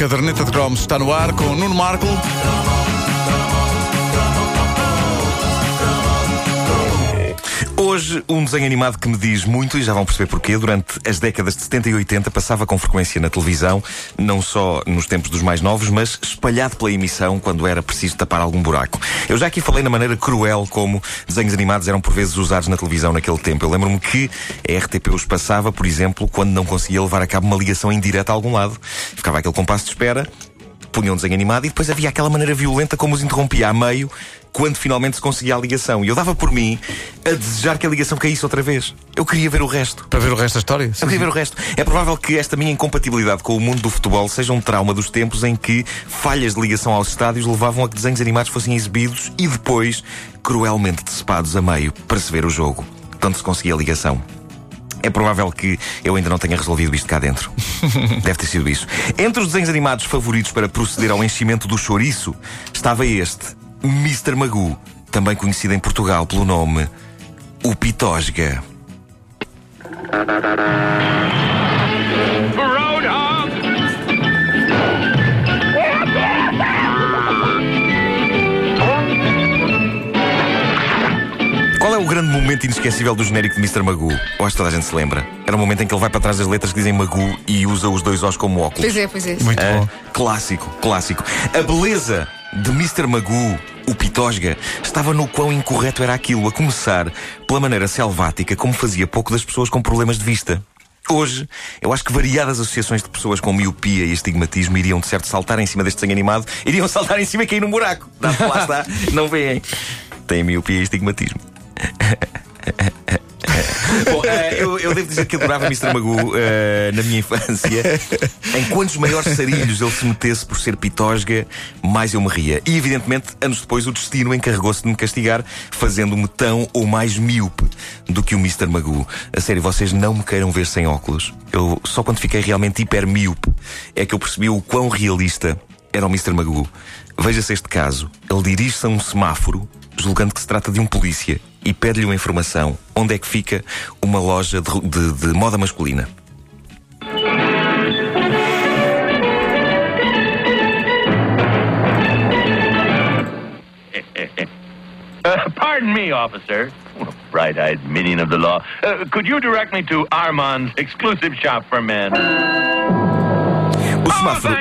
caderneta de cromos está no ar com Nuno Marco. Hoje, um desenho animado que me diz muito, e já vão perceber porquê, durante as décadas de 70 e 80 passava com frequência na televisão, não só nos tempos dos mais novos, mas espalhado pela emissão quando era preciso tapar algum buraco. Eu já aqui falei na maneira cruel como desenhos animados eram por vezes usados na televisão naquele tempo. Eu lembro-me que a RTP os passava, por exemplo, quando não conseguia levar a cabo uma ligação em direto a algum lado. Ficava aquele compasso de espera, punham um desenho animado e depois havia aquela maneira violenta como os interrompia a meio quando finalmente se conseguia a ligação. E eu dava por mim a desejar que a ligação caísse outra vez. Eu queria ver o resto. Para ver o resto da história? Eu queria ver o resto. É provável que esta minha incompatibilidade com o mundo do futebol seja um trauma dos tempos em que falhas de ligação aos estádios levavam a que desenhos animados fossem exibidos e depois cruelmente decepados a meio para se ver o jogo. Tanto se conseguia a ligação. É provável que eu ainda não tenha resolvido isto cá dentro. Deve ter sido isso. Entre os desenhos animados favoritos para proceder ao enchimento do chouriço, estava este, Mr. Magoo, também conhecido em Portugal pelo nome O Pitosga. O grande momento inesquecível do genérico de Mr. Magoo? Eu acho que toda a gente se lembra. Era o momento em que ele vai para trás das letras que dizem Magoo e usa os dois Os como óculos. Pois é, pois é. Muito Ah, bom. clássico, clássico. A beleza de Mr. Magoo, o Pitosga, estava no quão incorreto era aquilo, a começar pela maneira selvática como fazia pouco das pessoas com problemas de vista. Hoje, eu acho que variadas associações de pessoas com miopia e astigmatismo iriam de certo saltar em cima deste desenho animado, iriam saltar em cima e cair num buraco. Que lá está, não veem. Tem miopia e astigmatismo. Bom, eh, eu, eu devo dizer que adorava Mr. Magoo eh, na minha infância. Em quantos maiores sarilhos ele se metesse por ser pitosga, mais eu me ria. E, evidentemente, anos depois, o destino encarregou-se de me castigar, fazendo-me tão ou mais míope do que o Mr. Magoo. A sério, vocês não me queiram ver sem óculos. Eu, só quando fiquei realmente hiper míope é que eu percebi o quão realista era o Mr. Magoo. Veja-se este caso. Ele dirige-se a um semáforo, julgando que se trata de um polícia, e pede-lhe uma informação. Onde é que fica uma loja de, de- de moda masculina? Uh, pardon me, officer. Bright-eyed minion of the law. Uh, could you direct me to Armand's exclusive shop for men? O semáforo.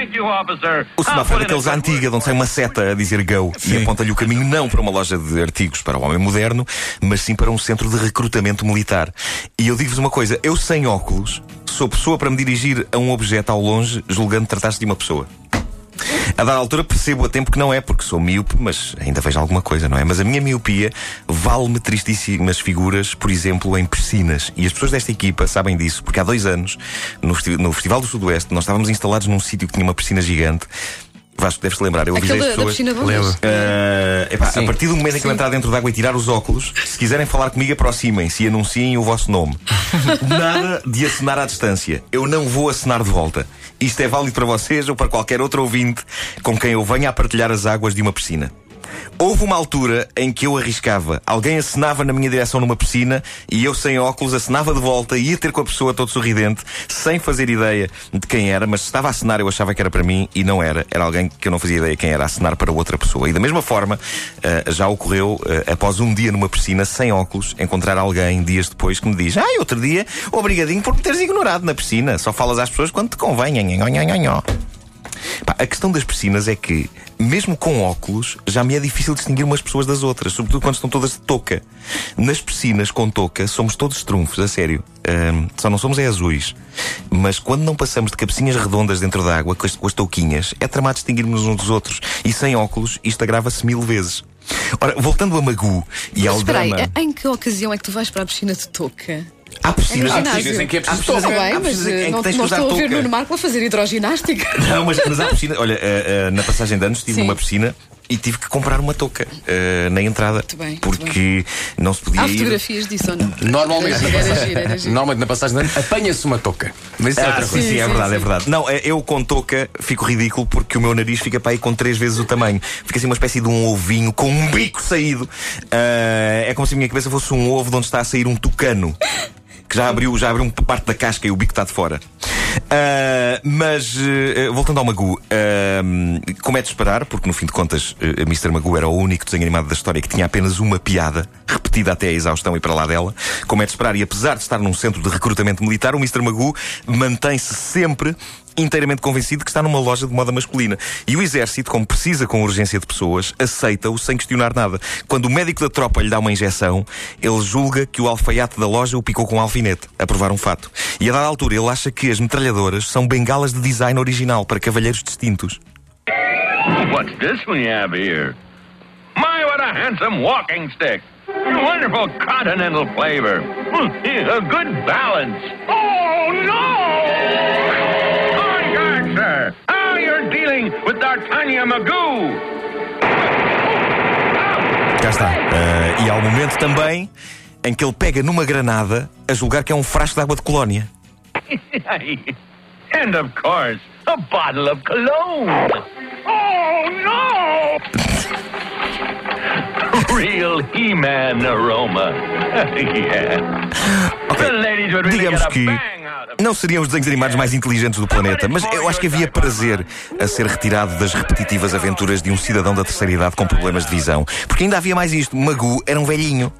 O semáforo é daqueles à quick antiga, de onde sai uma seta a dizer go e aponta-lhe o caminho não para uma loja de artigos para o homem moderno, mas sim para um centro de recrutamento militar. E eu digo-vos uma coisa: eu sem óculos sou pessoa para me dirigir a um objeto ao longe, julgando tratar-se de uma pessoa. A dada altura percebo a tempo que não é, porque sou míope, mas ainda vejo alguma coisa, não é? Mas a minha miopia vale-me tristíssimas figuras, por exemplo, em piscinas. E as pessoas desta equipa sabem disso, porque há dois anos, no, no Festival do Sudoeste, nós estávamos instalados num sítio que tinha uma piscina gigante. Vasco, deves-te lembrar, eu avisei Aquele as da, pessoas. piscina de ondas. Ah, epá, a partir do momento em que eu entrar dentro da água e tirar os óculos, se quiserem falar comigo, aproximem-se e anunciem o vosso nome. Nada de acenar à distância. Eu não vou acenar de volta. Isto é válido para vocês ou para qualquer outro ouvinte com quem eu venha a partilhar as águas de uma piscina. Houve uma altura em que eu arriscava. Alguém acenava na minha direção numa piscina e eu, sem óculos, acenava de volta e ia ter com a pessoa todo sorridente, sem fazer ideia de quem era, mas se estava a acenar eu achava que era para mim e não era. Era alguém que eu não fazia ideia quem era, a acenar para outra pessoa. E da mesma forma, eh, já ocorreu, eh, após um dia numa piscina, sem óculos, encontrar alguém dias depois que me diz: Ai, outro dia, obrigadinho por me teres ignorado na piscina. Só falas às pessoas quando te convém. Nho, a questão das piscinas é que, mesmo com óculos, já me é difícil distinguir umas pessoas das outras, sobretudo quando estão todas de touca. Nas piscinas com touca, somos todos trunfos, a sério. Ahm, só não somos é azuis. Mas quando não passamos de cabecinhas redondas dentro da água, com as, com as touquinhas, é tramado distinguirmos uns dos outros. E sem óculos, isto agrava-se mil vezes. Ora, voltando a Magu e Mas ao espera drama. em que ocasião é que tu vais para a piscina de touca? Há piscinas, É há piscinas em que é preciso piscinas Está em- bem, mas piscinas em que não, tens não estou a ver touca. Nuno Marco a fazer hidroginástica. Não, mas, mas há piscina. Olha, eh, eh, na passagem de anos estive Sim. numa piscina e tive que comprar uma touca eh, na entrada. Muito bem, muito porque não se podia Há ir. fotografias disso ou não? Normalmente, Era, era era normalmente na passagem de ano apanha-se uma touca. Mas isso é Ah, outra sim, coisa. sim, é Sim, verdade, sim, é verdade. Não, é- eu com touca fico ridículo porque o meu nariz fica para aí com três vezes o tamanho. Fica assim uma espécie de um ovinho com um bico saído. Ah, é como se a minha cabeça fosse um ovo de onde está a sair um tucano. Que já abriu, já abriu parte da casca e o bico está de fora. Ah, mas, eh, voltando ao Magoo, ah, como é de esperar, porque no fim de contas, uh, Mr. Magoo era o único desenho animado da história que tinha apenas uma piada, repetida até a exaustão e para lá dela. Como é de esperar, e apesar de estar num centro de recrutamento militar, o Mr. Magoo mantém-se sempre inteiramente convencido que está numa loja de moda masculina. E o exército, como precisa com urgência de pessoas, aceita-o sem questionar nada. Quando o médico da tropa lhe dá uma injeção, ele julga que o alfaiate da loja o picou com um alfinete, a provar um fato. E a dada altura ele acha que as metralhadoras são bengalas de design original para cavalheiros distintos. What's this we have here? My, what a handsome walking stick! Wonderful continental flavor. Hmm, A good balance. Oh, no! Now you're dealing with D'Artagnan Magoo. Cá está. Ah, e há um momento também em que ele pega numa granada a julgar que é um frasco de água de colónia. and of course, a bottle of cologne. Oh, no! Real He-Man aroma. yeah. Really Digamos que não seriam os desenhos animados mais inteligentes do planeta, mas eu acho que havia prazer a ser retirado das repetitivas aventuras de um cidadão da terceira idade com problemas de visão. Porque ainda havia mais isto. Magoo era um velhinho.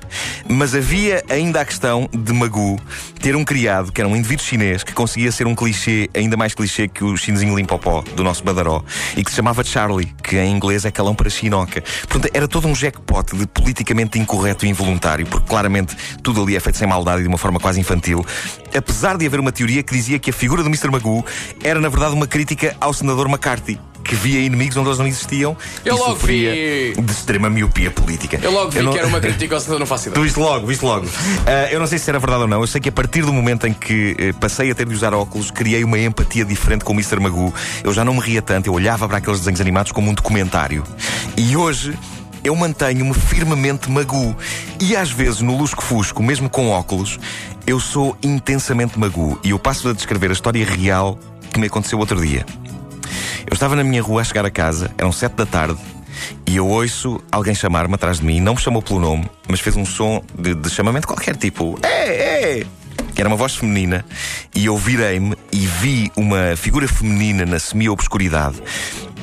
Mas havia ainda a questão de Magoo ter um criado que era um indivíduo chinês que conseguia ser um clichê, ainda mais clichê que o chinesinho limpopó do nosso badaró e que se chamava Charlie, que em inglês é calão para chinoca. Portanto, era todo um jackpot de politicamente incorreto e involuntário, porque claramente tudo ali é feito sem maldade e de uma forma quase infantil. Apesar de haver uma teoria que dizia que a figura do Mr. Magoo era, na verdade, uma crítica ao senador McCarthy. Que via inimigos onde eles não existiam Eu e logo sofria vi. de extrema miopia política. Eu logo vi não- que era uma crítica ao senador, não faço Tu ideia. viste logo, viste logo. Ah, eu não sei se era verdade ou não. Eu sei que a partir do momento em que eh, passei a ter de usar óculos, criei uma empatia diferente com o Mr. Magoo. Eu já não me ria tanto, eu olhava para aqueles desenhos animados como um documentário. E hoje. Eu mantenho-me firmemente Magoo. E às vezes, no lusco-fusco, mesmo com óculos, eu sou intensamente Magoo. E eu passo a descrever a história real que me aconteceu outro dia. Eu estava na minha rua a chegar a casa, eram sete da tarde, e eu ouço alguém chamar-me atrás de mim, não me chamou pelo nome, mas fez um som de, de chamamento qualquer, tipo, é, é, que era uma voz feminina, e eu virei-me e vi uma figura feminina na semi-obscuridade.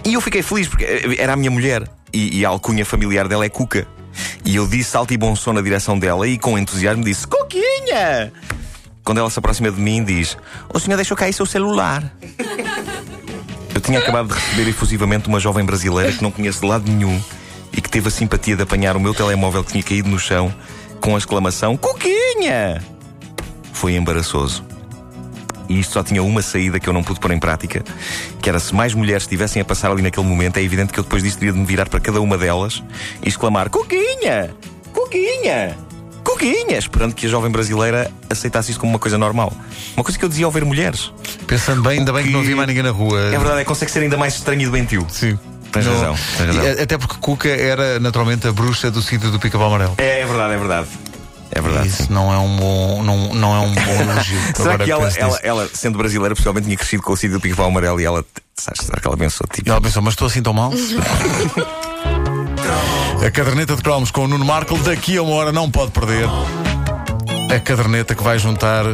E eu fiquei feliz, porque eh, era a minha mulher, e, e a alcunha familiar dela é Cuca. E eu disse alto e bom som na direção dela, e com entusiasmo disse: Cuquinha! Quando ela se aproxima de mim, diz: O senhor deixou cair seu celular. Eu tinha acabado de receber efusivamente uma jovem brasileira que não conheço de lado nenhum e que teve a simpatia de apanhar o meu telemóvel que tinha caído no chão com a exclamação Cuquinha! Foi embaraçoso. E isto só tinha uma saída que eu não pude pôr em prática, que era se mais mulheres estivessem a passar ali naquele momento, é evidente que eu depois disso teria de me virar para cada uma delas e exclamar Cuquinha! Cuquinha! Cuquinha! Esperando que a jovem brasileira aceitasse isso como uma coisa normal. Uma coisa que eu dizia ao ver mulheres. Pensando bem, ainda bem que não havia mais ninguém na rua. É verdade, é, consegue ser ainda mais estranho e doentio. Sim. Tens razão, tens razão. E, Até porque Cuca era naturalmente a bruxa do sítio do Pica-Pau Amarelo. É, é verdade, é verdade. É verdade. Isso não é um bom, não, não é um bom elogio. Será Agora que ela, ela, ela, sendo brasileira, possivelmente tinha crescido com o sítio do Pico-Pau Amarelo e ela. sabes, Será que ela pensou? Tipo, ela pensou, mas estou assim tão mal? a caderneta de cromos com o Nuno Marco daqui a uma hora não pode perder. A caderneta que vai juntar